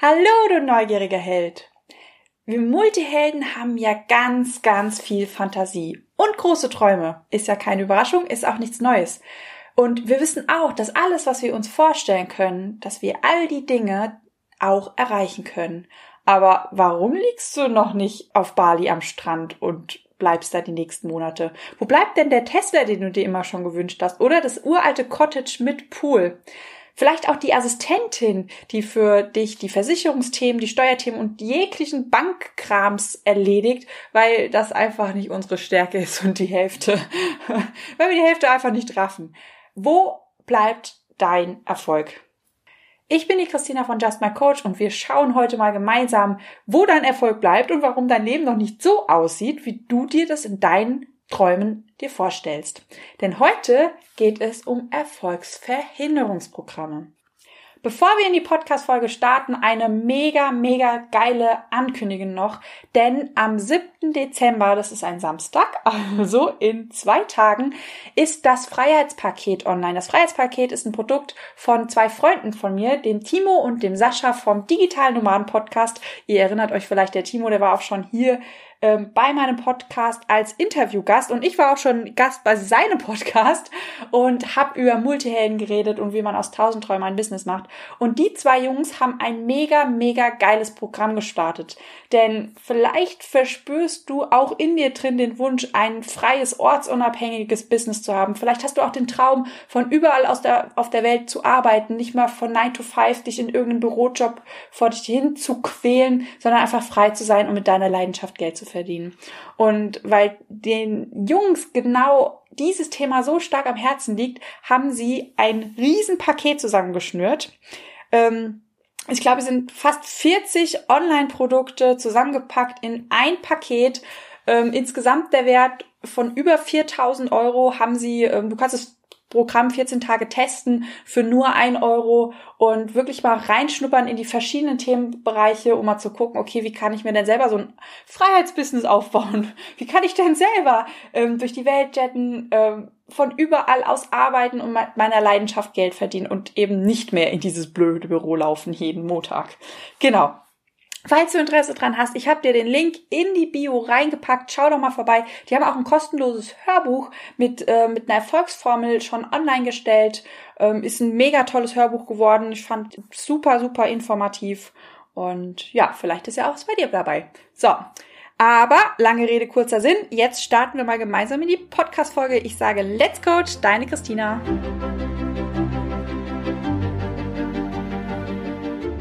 Hallo, du neugieriger Held! Wir Multihelden haben ja ganz, ganz viel Fantasie und große Träume. Ist ja keine Überraschung, ist auch nichts Neues. Und wir wissen auch, dass alles, was wir uns vorstellen können, dass wir all die Dinge auch erreichen können. Aber warum liegst du noch nicht auf Bali am Strand und bleibst da die nächsten Monate? Wo bleibt denn der Tesla, den du dir immer schon gewünscht hast? Oder das uralte Cottage mit Pool? Vielleicht auch die Assistentin, die für dich die Versicherungsthemen, die Steuerthemen und jeglichen Bankkrams erledigt, weil das einfach nicht unsere Stärke ist und die Hälfte, weil wir die Hälfte einfach nicht raffen. Wo bleibt dein Erfolg? Ich bin die Christina von Just My Coach und wir schauen heute mal gemeinsam, wo dein Erfolg bleibt und warum dein Leben noch nicht so aussieht, wie du dir das in deinen Träumen dir vorstellst. Denn heute geht es um Erfolgsverhinderungsprogramme. Bevor wir in die Podcast-Folge starten, eine mega, mega geile Ankündigung noch. Denn am 7. Dezember, das ist ein Samstag, also in zwei Tagen, ist das Freiheitspaket online. Das Freiheitspaket ist ein Produkt von zwei Freunden von mir, dem Timo und dem Sascha vom Digitalen Nomaden Podcast. Ihr erinnert euch vielleicht, der Timo, der war auch schon hier ähm, bei meinem Podcast als Interviewgast und ich war auch schon Gast bei seinem Podcast und habe über Multihelden geredet und wie man aus tausend Träumen ein Business macht. Und die zwei Jungs haben ein mega, mega geiles Programm gestartet. Denn vielleicht verspürst du auch in dir drin den Wunsch, ein freies, ortsunabhängiges Business zu haben. Vielleicht hast du auch den Traum, von überall aus der, auf der Welt zu arbeiten, nicht mal von 9 to 5 dich in irgendeinen Bürojob vor dich hin zu quälen, sondern einfach frei zu sein und mit deiner Leidenschaft Geld zu verdienen. Und weil den Jungs genau dieses Thema so stark am Herzen liegt, haben sie ein Riesenpaket zusammengeschnürt. Ähm, ich glaube, es sind fast 40 Online-Produkte zusammengepackt in ein Paket. Ähm, insgesamt der Wert von über 4000 Euro haben sie, ähm, du kannst es Programm 14 Tage testen für nur ein Euro und wirklich mal reinschnuppern in die verschiedenen Themenbereiche, um mal zu gucken, okay, wie kann ich mir denn selber so ein Freiheitsbusiness aufbauen? Wie kann ich denn selber ähm, durch die Welt jetten, ähm, von überall aus arbeiten und meiner Leidenschaft Geld verdienen und eben nicht mehr in dieses blöde Büro laufen jeden Montag. Genau. Falls du Interesse dran hast, ich habe dir den Link in die Bio reingepackt. Schau doch mal vorbei. Die haben auch ein kostenloses Hörbuch mit, äh, mit einer Erfolgsformel schon online gestellt. Ähm, ist ein mega tolles Hörbuch geworden. Ich fand super, super informativ. Und ja, vielleicht ist ja auch was bei dir dabei. So. Aber lange Rede, kurzer Sinn. Jetzt starten wir mal gemeinsam in die Podcast-Folge. Ich sage Let's Coach, deine Christina.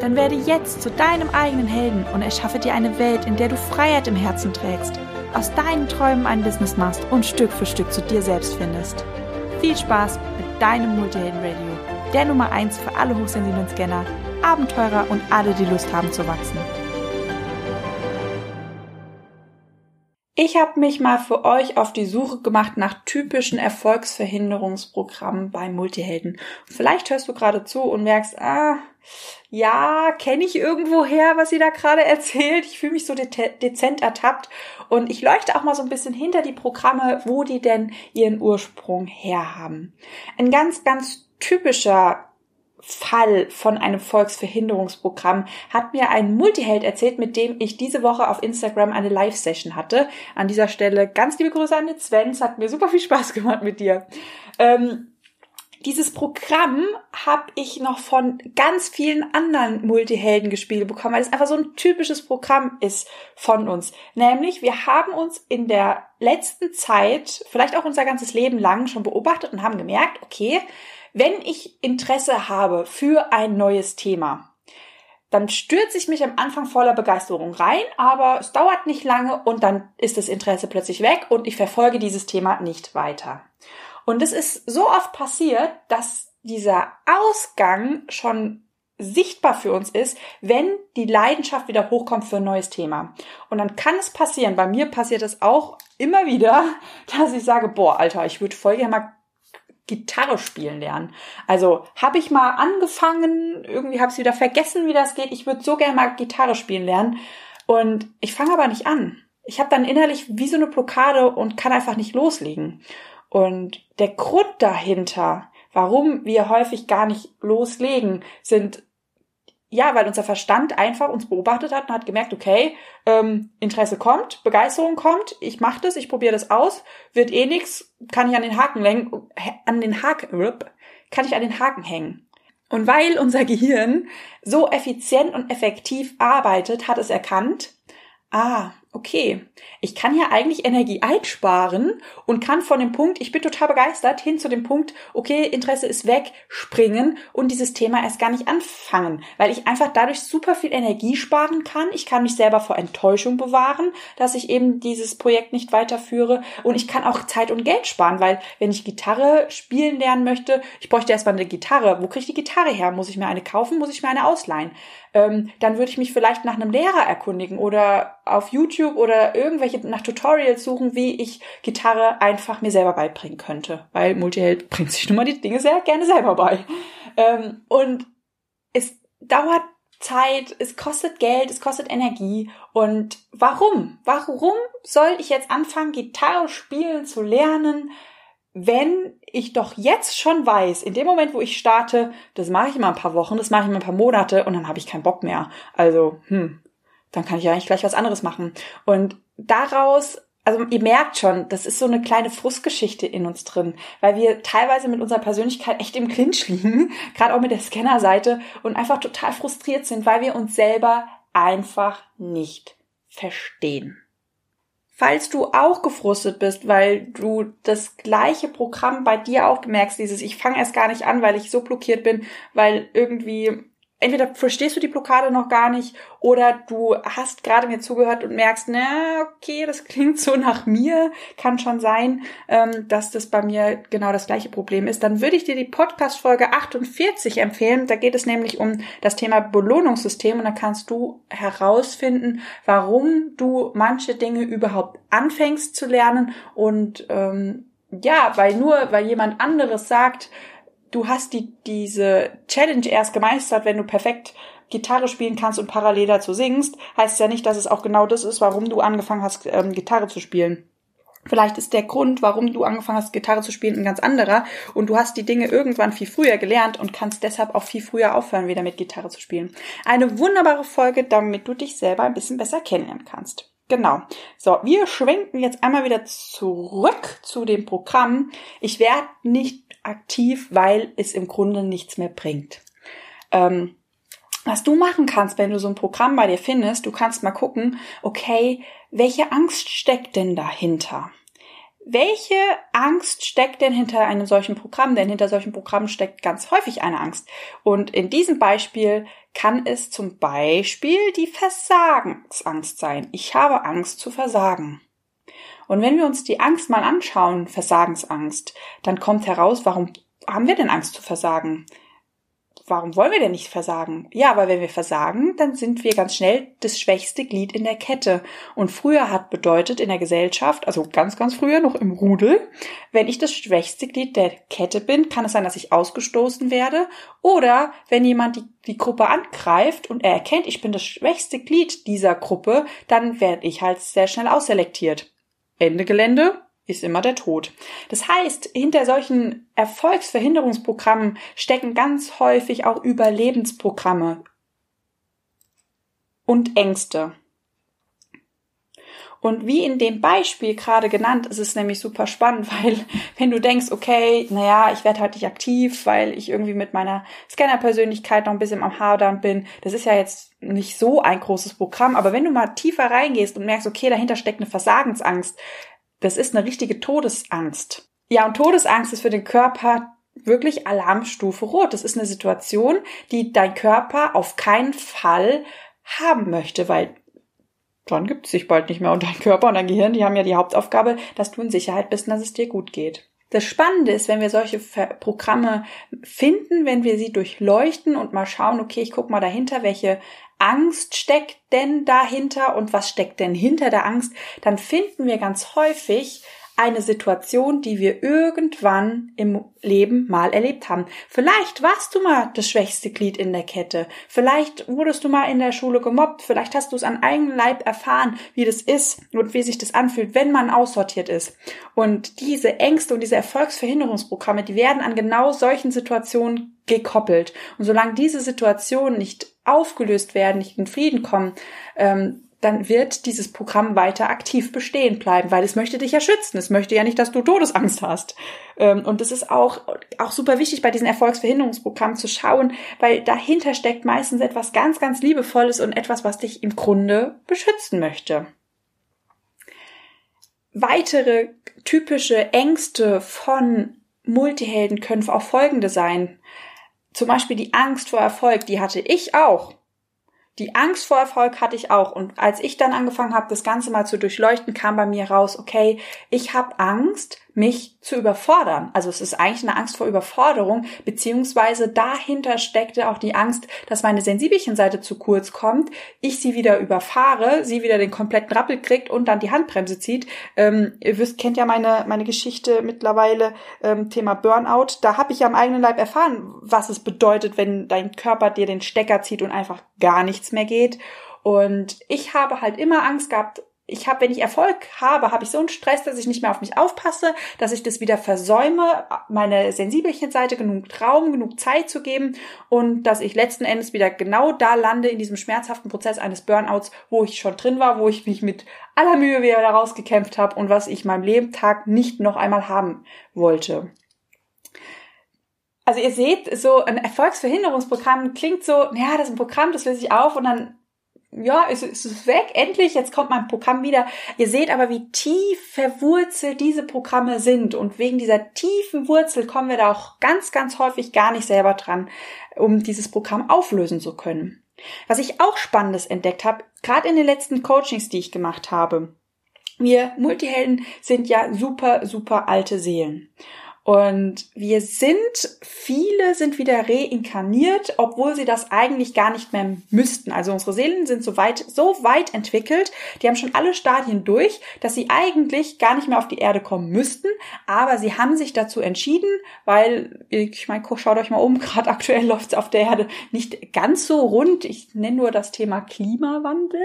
Dann werde jetzt zu deinem eigenen Helden und erschaffe dir eine Welt, in der du Freiheit im Herzen trägst, aus deinen Träumen ein Business machst und Stück für Stück zu dir selbst findest. Viel Spaß mit deinem Multihelden Radio, der Nummer 1 für alle hochsensiblen Scanner, Abenteurer und alle, die Lust haben zu wachsen. Ich habe mich mal für euch auf die Suche gemacht nach typischen Erfolgsverhinderungsprogrammen bei Multihelden. Vielleicht hörst du gerade zu und merkst, ah, ja, kenne ich irgendwo her, was sie da gerade erzählt. Ich fühle mich so de dezent ertappt und ich leuchte auch mal so ein bisschen hinter die Programme, wo die denn ihren Ursprung herhaben. Ein ganz, ganz typischer Fall von einem Volksverhinderungsprogramm hat mir ein Multiheld erzählt, mit dem ich diese Woche auf Instagram eine Live-Session hatte. An dieser Stelle ganz liebe Grüße an den Sven. Es hat mir super viel Spaß gemacht mit dir. Ähm, dieses Programm habe ich noch von ganz vielen anderen Multihelden gespielt bekommen, weil es einfach so ein typisches Programm ist von uns. Nämlich, wir haben uns in der letzten Zeit, vielleicht auch unser ganzes Leben lang schon beobachtet und haben gemerkt, okay, wenn ich Interesse habe für ein neues Thema, dann stürze ich mich am Anfang voller Begeisterung rein, aber es dauert nicht lange und dann ist das Interesse plötzlich weg und ich verfolge dieses Thema nicht weiter. Und es ist so oft passiert, dass dieser Ausgang schon sichtbar für uns ist, wenn die Leidenschaft wieder hochkommt für ein neues Thema. Und dann kann es passieren, bei mir passiert es auch immer wieder, dass ich sage, boah, Alter, ich würde voll gerne mal Gitarre spielen lernen. Also habe ich mal angefangen, irgendwie habe ich wieder vergessen, wie das geht. Ich würde so gerne mal Gitarre spielen lernen und ich fange aber nicht an. Ich habe dann innerlich wie so eine Blockade und kann einfach nicht loslegen. Und der Grund dahinter, warum wir häufig gar nicht loslegen, sind ja, weil unser Verstand einfach uns beobachtet hat und hat gemerkt, okay, ähm, Interesse kommt, Begeisterung kommt, ich mache das, ich probiere das aus, wird eh nix, kann ich an den Haken lenken, an den Haken, kann ich an den Haken hängen. Und weil unser Gehirn so effizient und effektiv arbeitet, hat es erkannt, ah, okay, ich kann ja eigentlich Energie einsparen und kann von dem Punkt, ich bin total begeistert, hin zu dem Punkt, okay, Interesse ist weg, springen und dieses Thema erst gar nicht anfangen, weil ich einfach dadurch super viel Energie sparen kann. Ich kann mich selber vor Enttäuschung bewahren, dass ich eben dieses Projekt nicht weiterführe und ich kann auch Zeit und Geld sparen, weil wenn ich Gitarre spielen lernen möchte, ich bräuchte erstmal eine Gitarre. Wo kriege ich die Gitarre her? Muss ich mir eine kaufen? Muss ich mir eine ausleihen? ähm, dann würde ich mich vielleicht nach einem Lehrer erkundigen oder auf YouTube oder irgendwelche nach Tutorials suchen, wie ich Gitarre einfach mir selber beibringen könnte. Weil Multiheld bringt sich nun mal die Dinge sehr gerne selber bei. Ähm, und es dauert Zeit, es kostet Geld, es kostet Energie. Und warum? Warum soll ich jetzt anfangen, Gitarre spielen zu lernen, wenn ich doch jetzt schon weiß, in dem Moment, wo ich starte, das mache ich immer ein paar Wochen, das mache ich immer ein paar Monate und dann habe ich keinen Bock mehr. Also, hm, dann kann ich ja eigentlich gleich was anderes machen. Und daraus, also ihr merkt schon, das ist so eine kleine Frustgeschichte in uns drin, weil wir teilweise mit unserer Persönlichkeit echt im Clinch liegen, gerade auch mit der Scannerseite und einfach total frustriert sind, weil wir uns selber einfach nicht verstehen. Falls du auch gefrustet bist, weil du das gleiche Programm bei dir auch merkst, dieses ich fange erst gar nicht an, weil ich so blockiert bin, weil irgendwie entweder verstehst du die Blockade noch gar nicht oder du hast gerade mir zugehört und merkst, na, okay, das klingt so nach mir, kann schon sein, ähm, dass das bei mir genau das gleiche Problem ist, dann würde ich dir die Podcast-Folge 48 empfehlen. Da geht es nämlich um das Thema Belohnungssystem und da kannst du herausfinden, warum du manche Dinge überhaupt anfängst zu lernen und ähm, ja, weil nur, weil jemand anderes sagt, du hast die, diese Challenge erst gemeistert, wenn du perfekt Gitarre spielen kannst und parallel dazu singst, heißt ja nicht, dass es auch genau das ist, warum du angefangen hast, ähm, Gitarre zu spielen. Vielleicht ist der Grund, warum du angefangen hast, Gitarre zu spielen, ein ganz anderer und du hast die Dinge irgendwann viel früher gelernt und kannst deshalb auch viel früher aufhören, wieder mit Gitarre zu spielen. Eine wunderbare Folge, damit du dich selber ein bisschen besser kennenlernen kannst. Genau. So, wir schwenken jetzt einmal wieder zurück zu dem Programm. Ich werde nicht aktiv, weil es im Grunde nichts mehr bringt. Ähm, was du machen kannst, wenn du so ein Programm bei dir findest, du kannst mal gucken, okay, welche Angst steckt denn dahinter? Welche Angst steckt denn hinter einem solchen Programm? Denn hinter solchen Programmen steckt ganz häufig eine Angst. Und in diesem Beispiel kann es zum Beispiel die Versagensangst sein. Ich habe Angst zu versagen. Und wenn wir uns die Angst mal anschauen, Versagensangst, dann kommt heraus, warum haben wir denn Angst zu versagen? Warum wollen wir denn nicht versagen? Ja, weil wenn wir versagen, dann sind wir ganz schnell das schwächste Glied in der Kette. Und früher hat bedeutet in der Gesellschaft, also ganz, ganz früher noch im Rudel, wenn ich das schwächste Glied der Kette bin, kann es sein, dass ich ausgestoßen werde. Oder wenn jemand die, die Gruppe angreift und er erkennt, ich bin das schwächste Glied dieser Gruppe, dann werde ich halt sehr schnell ausselektiert. Ende Gelände ist immer der Tod. Das heißt, hinter solchen Erfolgsverhinderungsprogrammen stecken ganz häufig auch Überlebensprogramme und Ängste. Und wie in dem Beispiel gerade genannt, ist es nämlich super spannend, weil wenn du denkst, okay, naja, ich werde halt nicht aktiv, weil ich irgendwie mit meiner Scanner-Persönlichkeit noch ein bisschen am Hadern bin, das ist ja jetzt nicht so ein großes Programm, aber wenn du mal tiefer reingehst und merkst, okay, dahinter steckt eine Versagensangst, das ist eine richtige Todesangst. Ja, und Todesangst ist für den Körper wirklich Alarmstufe rot. Das ist eine Situation, die dein Körper auf keinen Fall haben möchte, weil dann gibt es sich bald nicht mehr. Und dein Körper und dein Gehirn, die haben ja die Hauptaufgabe, dass du in Sicherheit bist und dass es dir gut geht. Das Spannende ist, wenn wir solche Programme finden, wenn wir sie durchleuchten und mal schauen, okay, ich gucke mal dahinter, welche Angst steckt denn dahinter und was steckt denn hinter der Angst, dann finden wir ganz häufig eine Situation, die wir irgendwann im Leben mal erlebt haben. Vielleicht warst du mal das schwächste Glied in der Kette. Vielleicht wurdest du mal in der Schule gemobbt. Vielleicht hast du es an eigenem Leib erfahren, wie das ist und wie sich das anfühlt, wenn man aussortiert ist. Und diese Ängste und diese Erfolgsverhinderungsprogramme, die werden an genau solchen Situationen gekoppelt. Und solange diese Situationen nicht aufgelöst werden, nicht in Frieden kommen, ähm, dann wird dieses Programm weiter aktiv bestehen bleiben, weil es möchte dich ja schützen. Es möchte ja nicht, dass du Todesangst hast. Ähm, und das ist auch, auch super wichtig bei diesen Erfolgsverhinderungsprogrammen zu schauen, weil dahinter steckt meistens etwas ganz, ganz Liebevolles und etwas, was dich im Grunde beschützen möchte. Weitere typische Ängste von Multihelden können auch folgende sein. Zum Beispiel die Angst vor Erfolg, die hatte ich auch die Angst vor Erfolg hatte ich auch. Und als ich dann angefangen habe, das Ganze mal zu durchleuchten, kam bei mir raus, okay, ich habe Angst, mich zu überfordern. Also es ist eigentlich eine Angst vor Überforderung, beziehungsweise dahinter steckte auch die Angst, dass meine Sensibelchenseite zu kurz kommt, ich sie wieder überfahre, sie wieder den kompletten Rappel kriegt und dann die Handbremse zieht. Ähm, ihr wisst, kennt ja meine, meine Geschichte mittlerweile, ähm, Thema Burnout. Da habe ich ja am eigenen Leib erfahren, was es bedeutet, wenn dein Körper dir den Stecker zieht und einfach gar nichts mehr geht. Und ich habe halt immer Angst gehabt, ich habe, wenn ich Erfolg habe, habe ich so einen Stress, dass ich nicht mehr auf mich aufpasse, dass ich das wieder versäume, meine Sensibelchenseite genug Raum, genug Zeit zu geben und dass ich letzten Endes wieder genau da lande in diesem schmerzhaften Prozess eines Burnouts, wo ich schon drin war, wo ich mich mit aller Mühe wieder daraus gekämpft habe und was ich meinem Lebentag nicht noch einmal haben wollte. Also ihr seht, so ein Erfolgsverhinderungsprogramm klingt so, ja, das ist ein Programm, das löse ich auf und dann ja, es ist weg, endlich, jetzt kommt mein Programm wieder. Ihr seht aber, wie tief verwurzelt diese Programme sind und wegen dieser tiefen Wurzel kommen wir da auch ganz, ganz häufig gar nicht selber dran, um dieses Programm auflösen zu können. Was ich auch Spannendes entdeckt habe, gerade in den letzten Coachings, die ich gemacht habe. Wir Multihelden sind ja super, super alte Seelen. Und wir sind, viele sind wieder reinkarniert, obwohl sie das eigentlich gar nicht mehr müssten. Also unsere Seelen sind so weit, so weit entwickelt, die haben schon alle Stadien durch, dass sie eigentlich gar nicht mehr auf die Erde kommen müssten. Aber sie haben sich dazu entschieden, weil, ich meine, schaut euch mal um, gerade aktuell läuft es auf der Erde nicht ganz so rund. Ich nenne nur das Thema Klimawandel.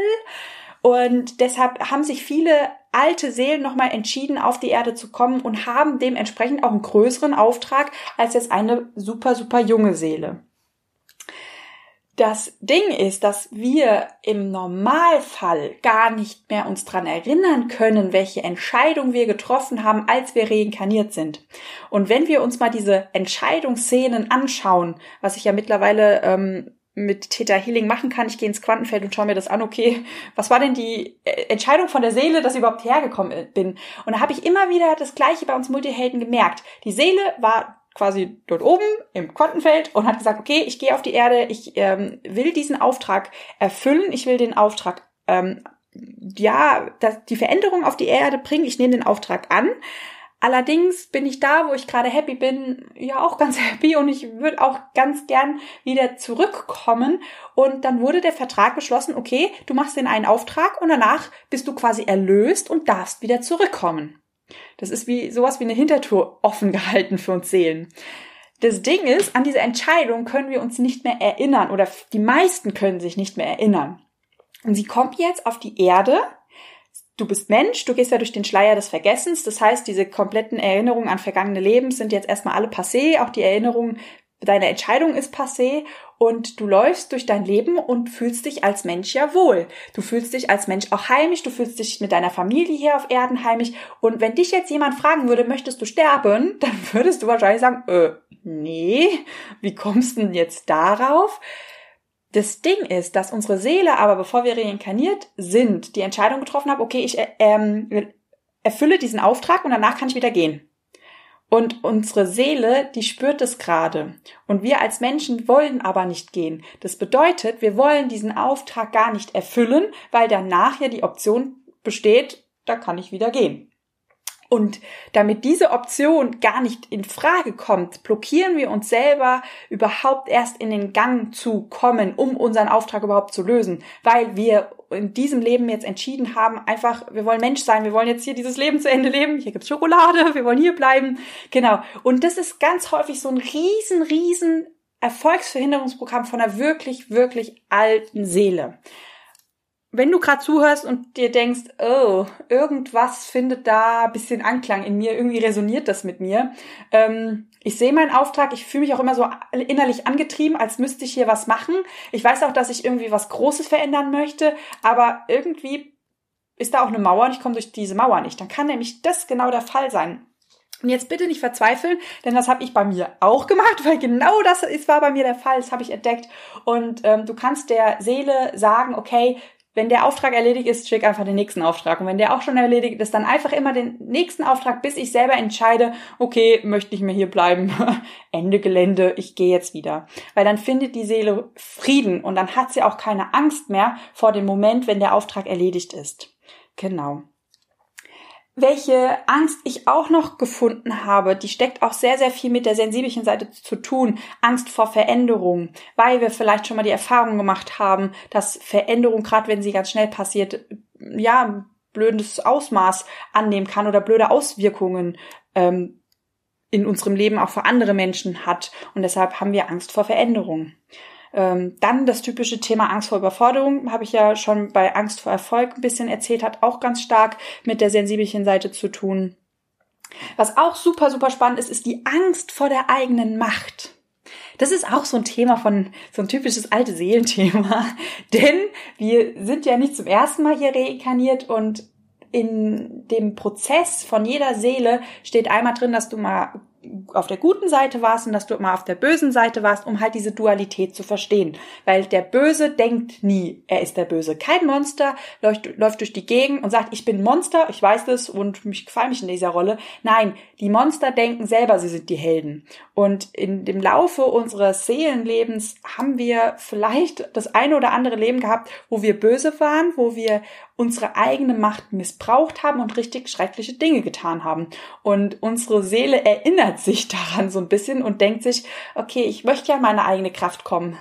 Und deshalb haben sich viele alte Seelen nochmal entschieden, auf die Erde zu kommen und haben dementsprechend auch einen größeren Auftrag als jetzt eine super, super junge Seele. Das Ding ist, dass wir im Normalfall gar nicht mehr uns dran erinnern können, welche Entscheidung wir getroffen haben, als wir reinkarniert sind. Und wenn wir uns mal diese Entscheidungsszenen anschauen, was ich ja mittlerweile ähm, mit Theta Healing machen kann. Ich gehe ins Quantenfeld und schaue mir das an, okay, was war denn die äh, Entscheidung von der Seele, dass ich überhaupt hergekommen bin? Und da habe ich immer wieder das Gleiche bei uns Multihelden gemerkt. Die Seele war quasi dort oben im Quantenfeld und hat gesagt, okay, ich gehe auf die Erde, ich ähm, will diesen Auftrag erfüllen, ich will den Auftrag ähm, ja, das, die Veränderung auf die Erde bringen, ich nehme den Auftrag an, Allerdings bin ich da, wo ich gerade happy bin, ja auch ganz happy und ich würde auch ganz gern wieder zurückkommen. Und dann wurde der Vertrag beschlossen, okay, du machst den einen Auftrag und danach bist du quasi erlöst und darfst wieder zurückkommen. Das ist wie sowas wie eine Hintertour offen gehalten für uns Seelen. Das Ding ist, an diese Entscheidung können wir uns nicht mehr erinnern oder die meisten können sich nicht mehr erinnern. Und sie kommt jetzt auf die Erde du bist Mensch, du gehst ja durch den Schleier des Vergessens. Das heißt, diese kompletten Erinnerungen an vergangene Leben sind jetzt erstmal alle passé. Auch die Erinnerung, deine Entscheidung ist passé. Und du läufst durch dein Leben und fühlst dich als Mensch ja wohl. Du fühlst dich als Mensch auch heimisch. Du fühlst dich mit deiner Familie hier auf Erden heimisch. Und wenn dich jetzt jemand fragen würde, möchtest du sterben? Dann würdest du wahrscheinlich sagen, äh, nee, wie kommst du denn jetzt darauf? Das Ding ist, dass unsere Seele aber, bevor wir reinkarniert sind, die Entscheidung getroffen hat, okay, ich äh, ähm, erfülle diesen Auftrag und danach kann ich wieder gehen. Und unsere Seele, die spürt es gerade. Und wir als Menschen wollen aber nicht gehen. Das bedeutet, wir wollen diesen Auftrag gar nicht erfüllen, weil danach ja die Option besteht, da kann ich wieder gehen. Und damit diese Option gar nicht in Frage kommt, blockieren wir uns selber überhaupt erst in den Gang zu kommen, um unseren Auftrag überhaupt zu lösen, weil wir in diesem Leben jetzt entschieden haben, einfach, wir wollen Mensch sein, wir wollen jetzt hier dieses Leben zu Ende leben, hier gibt's Schokolade, wir wollen hier bleiben. Genau. Und das ist ganz häufig so ein riesen, riesen Erfolgsverhinderungsprogramm von einer wirklich, wirklich alten Seele wenn du gerade zuhörst und dir denkst, oh, irgendwas findet da ein bisschen Anklang in mir, irgendwie resoniert das mit mir. Ähm, ich sehe meinen Auftrag, ich fühle mich auch immer so innerlich angetrieben, als müsste ich hier was machen. Ich weiß auch, dass ich irgendwie was Großes verändern möchte, aber irgendwie ist da auch eine Mauer und ich komme durch diese Mauer nicht. Dann kann nämlich das genau der Fall sein. Und jetzt bitte nicht verzweifeln, denn das habe ich bei mir auch gemacht, weil genau das ist, war bei mir der Fall, das habe ich entdeckt. Und ähm, du kannst der Seele sagen, okay, wenn der Auftrag erledigt ist, schick einfach den nächsten Auftrag. Und wenn der auch schon erledigt ist, dann einfach immer den nächsten Auftrag, bis ich selber entscheide, okay, möchte ich mir hier bleiben. Ende Gelände, ich gehe jetzt wieder. Weil dann findet die Seele Frieden und dann hat sie auch keine Angst mehr vor dem Moment, wenn der Auftrag erledigt ist. Genau welche Angst ich auch noch gefunden habe, die steckt auch sehr, sehr viel mit der sensiblen Seite zu tun. Angst vor Veränderung, weil wir vielleicht schon mal die Erfahrung gemacht haben, dass Veränderung, gerade wenn sie ganz schnell passiert, ja, blödes Ausmaß annehmen kann oder blöde Auswirkungen ähm, in unserem Leben auch für andere Menschen hat. Und deshalb haben wir Angst vor Veränderung. Ähm, dann das typische Thema Angst vor Überforderung, habe ich ja schon bei Angst vor Erfolg ein bisschen erzählt, hat auch ganz stark mit der sensiblen Seite zu tun. Was auch super, super spannend ist, ist die Angst vor der eigenen Macht. Das ist auch so ein Thema von, so ein typisches alte Seelenthema. Denn wir sind ja nicht zum ersten Mal hier reinkarniert und in dem Prozess von jeder Seele steht einmal drin, dass du mal auf der guten Seite warst und dass du immer auf der bösen Seite warst, um halt diese Dualität zu verstehen. Weil der Böse denkt nie, er ist der Böse. Kein Monster läuft, läuft durch die Gegend und sagt, ich bin Monster, ich weiß das und mich gefällt mich in dieser Rolle. Nein, die Monster denken selber, sie sind die Helden. Und in dem Laufe unseres Seelenlebens haben wir vielleicht das eine oder andere Leben gehabt, wo wir böse waren, wo wir unsere eigene Macht missbraucht haben und richtig schreckliche Dinge getan haben. Und unsere Seele erinnert sich daran so ein bisschen und denkt sich, okay, ich möchte ja meine eigene Kraft kommen.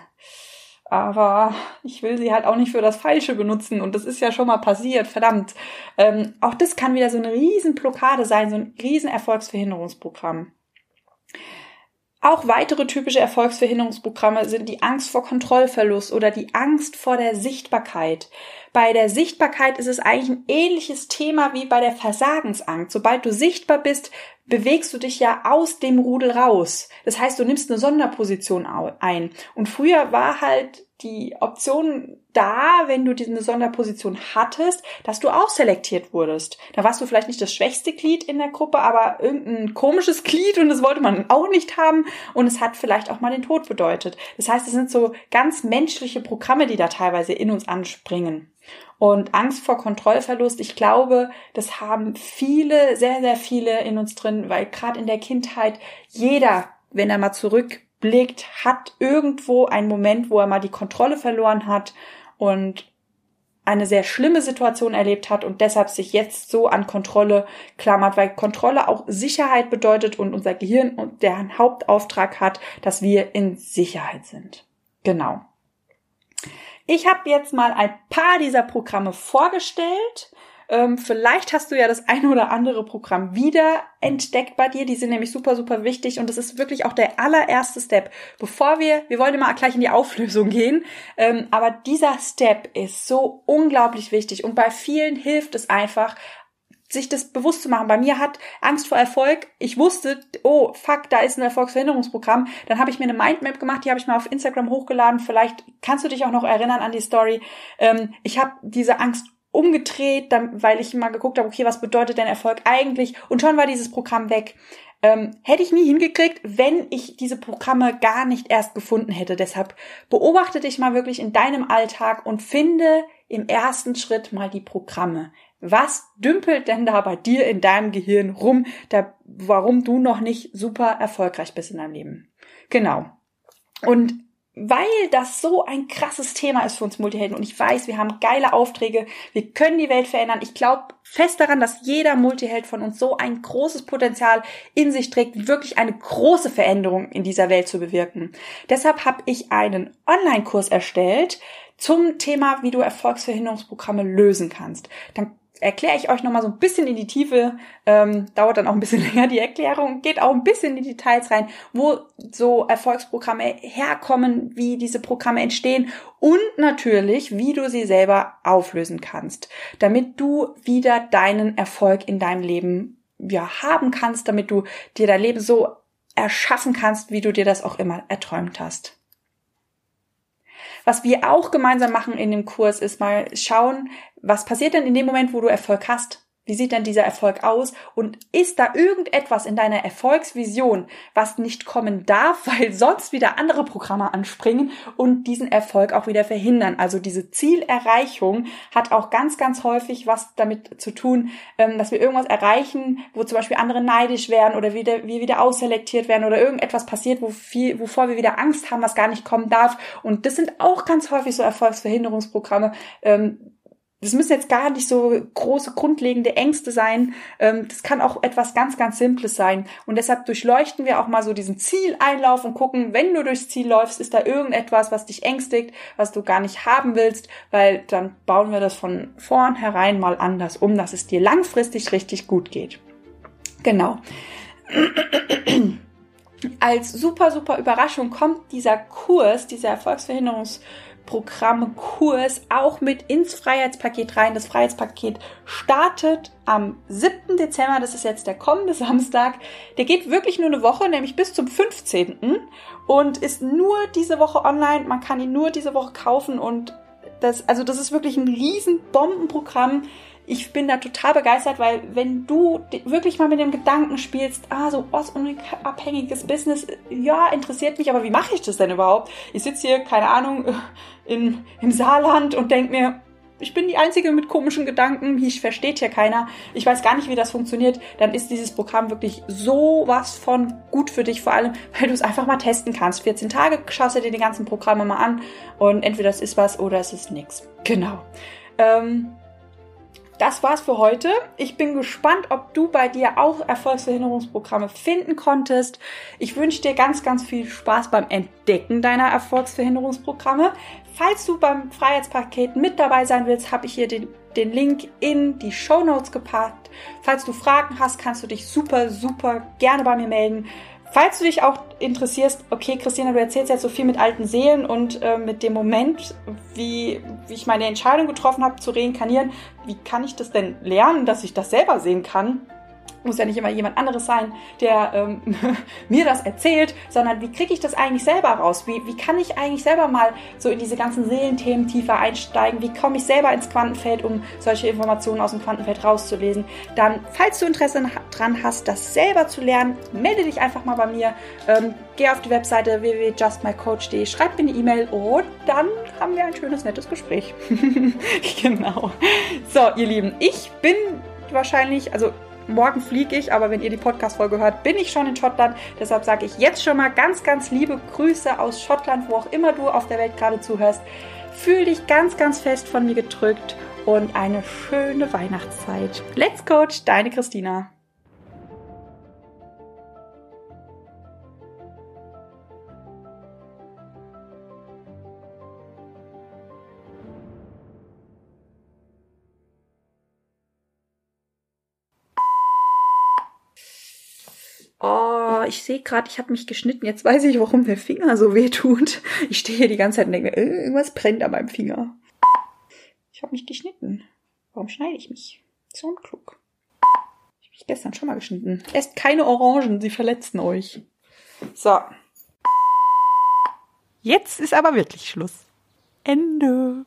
Aber ich will sie halt auch nicht für das Falsche benutzen. Und das ist ja schon mal passiert, verdammt. Ähm, auch das kann wieder so eine Riesenblockade sein, so ein Riesenerfolgsverhinderungsprogramm. Auch weitere typische Erfolgsverhinderungsprogramme sind die Angst vor Kontrollverlust oder die Angst vor der Sichtbarkeit. Bei der Sichtbarkeit ist es eigentlich ein ähnliches Thema wie bei der Versagensangst. Sobald du sichtbar bist, bewegst du dich ja aus dem Rudel raus. Das heißt, du nimmst eine Sonderposition ein. Und früher war halt die Option da, wenn du diese Sonderposition hattest, dass du auch selektiert wurdest. Da warst du vielleicht nicht das schwächste Glied in der Gruppe, aber irgendein komisches Glied und das wollte man auch nicht haben und es hat vielleicht auch mal den Tod bedeutet. Das heißt, es sind so ganz menschliche Programme, die da teilweise in uns anspringen. Und Angst vor Kontrollverlust, ich glaube, das haben viele, sehr, sehr viele in uns drin, weil gerade in der Kindheit jeder, wenn er mal zurück blickt, hat irgendwo einen Moment, wo er mal die Kontrolle verloren hat und eine sehr schlimme Situation erlebt hat und deshalb sich jetzt so an Kontrolle klammert, weil Kontrolle auch Sicherheit bedeutet und unser Gehirn und der Hauptauftrag hat, dass wir in Sicherheit sind. Genau. Ich habe jetzt mal ein paar dieser Programme vorgestellt. Ähm, vielleicht hast du ja das eine oder andere Programm wieder entdeckt bei dir. Die sind nämlich super, super wichtig und das ist wirklich auch der allererste Step. Bevor wir, wir wollen immer gleich in die Auflösung gehen, ähm, aber dieser Step ist so unglaublich wichtig und bei vielen hilft es einfach, sich das bewusst zu machen. Bei mir hat Angst vor Erfolg. Ich wusste, oh, fuck, da ist ein Erfolgsverhinderungsprogramm. Dann habe ich mir eine Mindmap gemacht, die habe ich mal auf Instagram hochgeladen. Vielleicht kannst du dich auch noch erinnern an die Story. Ähm, ich habe diese Angst umgedreht, weil ich mal geguckt habe, okay, was bedeutet denn Erfolg eigentlich? Und schon war dieses Programm weg. Ähm, hätte ich nie hingekriegt, wenn ich diese Programme gar nicht erst gefunden hätte. Deshalb beobachte dich mal wirklich in deinem Alltag und finde im ersten Schritt mal die Programme. Was dümpelt denn da bei dir in deinem Gehirn rum, da, warum du noch nicht super erfolgreich bist in deinem Leben? Genau. Und weil das so ein krasses Thema ist für uns Multihelden und ich weiß, wir haben geile Aufträge, wir können die Welt verändern. Ich glaube fest daran, dass jeder Multiheld von uns so ein großes Potenzial in sich trägt, wirklich eine große Veränderung in dieser Welt zu bewirken. Deshalb habe ich einen Online-Kurs erstellt zum Thema, wie du Erfolgsverhinderungsprogramme lösen kannst. Dann erkläre ich euch nochmal so ein bisschen in die Tiefe, ähm, dauert dann auch ein bisschen länger die Erklärung, geht auch ein bisschen in die Details rein, wo so Erfolgsprogramme herkommen, wie diese Programme entstehen und natürlich, wie du sie selber auflösen kannst, damit du wieder deinen Erfolg in deinem Leben ja, haben kannst, damit du dir dein Leben so erschaffen kannst, wie du dir das auch immer erträumt hast. Was wir auch gemeinsam machen in dem Kurs ist mal schauen, was passiert denn in dem Moment, wo du Erfolg hast? Wie sieht denn dieser Erfolg aus? Und ist da irgendetwas in deiner Erfolgsvision, was nicht kommen darf, weil sonst wieder andere Programme anspringen und diesen Erfolg auch wieder verhindern? Also diese Zielerreichung hat auch ganz, ganz häufig was damit zu tun, ähm, dass wir irgendwas erreichen, wo zum Beispiel andere neidisch werden oder wieder, wir wieder ausselektiert werden oder irgendetwas passiert, wo viel, wovor wir wieder Angst haben, was gar nicht kommen darf. Und das sind auch ganz häufig so Erfolgsverhinderungsprogramme, ähm, das müssen jetzt gar nicht so große grundlegende Ängste sein. Ähm, das kann auch etwas ganz, ganz Simples sein. Und deshalb durchleuchten wir auch mal so diesen Zieleinlauf und gucken, wenn du durchs Ziel läufst, ist da irgendetwas, was dich ängstigt, was du gar nicht haben willst, weil dann bauen wir das von vornherein mal anders um, dass es dir langfristig richtig gut geht. Genau. Als super, super Überraschung kommt dieser Kurs, dieser Erfolgsverhinderungs Programm, Kurs auch mit ins Freiheitspaket rein. Das Freiheitspaket startet am 7. Dezember, das ist jetzt der kommende Samstag. Der geht wirklich nur eine Woche, nämlich bis zum 15. und ist nur diese Woche online. Man kann ihn nur diese Woche kaufen und das, also das ist wirklich ein riesen Bombenprogramm ich bin da total begeistert, weil wenn du wirklich mal mit dem Gedanken spielst, ah, so ortsunabhängiges Business, ja, interessiert mich, aber wie mache ich das denn überhaupt? Ich sitze hier, keine Ahnung, in, im Saarland und denke mir, ich bin die Einzige mit komischen Gedanken, mich versteht hier keiner, ich weiß gar nicht, wie das funktioniert, dann ist dieses Programm wirklich so was von gut für dich, vor allem, weil du es einfach mal testen kannst. 14 Tage schaust du dir die ganzen Programme mal an und entweder es ist was oder es ist nichts. Genau. Ähm, das war's für heute. Ich bin gespannt, ob du bei dir auch Erfolgsverhinderungsprogramme finden konntest. Ich wünsche dir ganz, ganz viel Spaß beim Entdecken deiner Erfolgsverhinderungsprogramme. Falls du beim Freiheitspaket mit dabei sein willst, habe ich hier den, den Link in die Show Notes gepackt. Falls du Fragen hast, kannst du dich super, super gerne bei mir melden. Falls du dich auch interessierst, okay, Christina, du erzählst jetzt so viel mit alten Seelen und äh, mit dem Moment, wie, wie ich meine Entscheidung getroffen habe zu reinkarnieren, wie kann ich das denn lernen, dass ich das selber sehen kann? Muss ja nicht immer jemand anderes sein, der ähm, mir das erzählt, sondern wie kriege ich das eigentlich selber raus? Wie, wie kann ich eigentlich selber mal so in diese ganzen Seelenthemen tiefer einsteigen? Wie komme ich selber ins Quantenfeld, um solche Informationen aus dem Quantenfeld rauszulesen? Dann, falls du Interesse dran hast, das selber zu lernen, melde dich einfach mal bei mir. Ähm, geh auf die Webseite www.justmycoach.de, schreib mir eine E-Mail und dann haben wir ein schönes, nettes Gespräch. genau. So, ihr Lieben, ich bin wahrscheinlich, also Morgen fliege ich, aber wenn ihr die Podcast-Folge hört, bin ich schon in Schottland. Deshalb sage ich jetzt schon mal ganz, ganz liebe Grüße aus Schottland, wo auch immer du auf der Welt gerade zuhörst. Fühl dich ganz, ganz fest von mir gedrückt und eine schöne Weihnachtszeit. Let's Coach, deine Christina. Sehe gerade, ich habe mich geschnitten. Jetzt weiß ich, warum der Finger so weh tut. Ich stehe hier die ganze Zeit und denke, äh, irgendwas brennt an meinem Finger. Ich habe mich geschnitten. Warum schneide ich mich? So unklug. Ich habe mich gestern schon mal geschnitten. Esst keine Orangen, sie verletzen euch. So. Jetzt ist aber wirklich Schluss. Ende.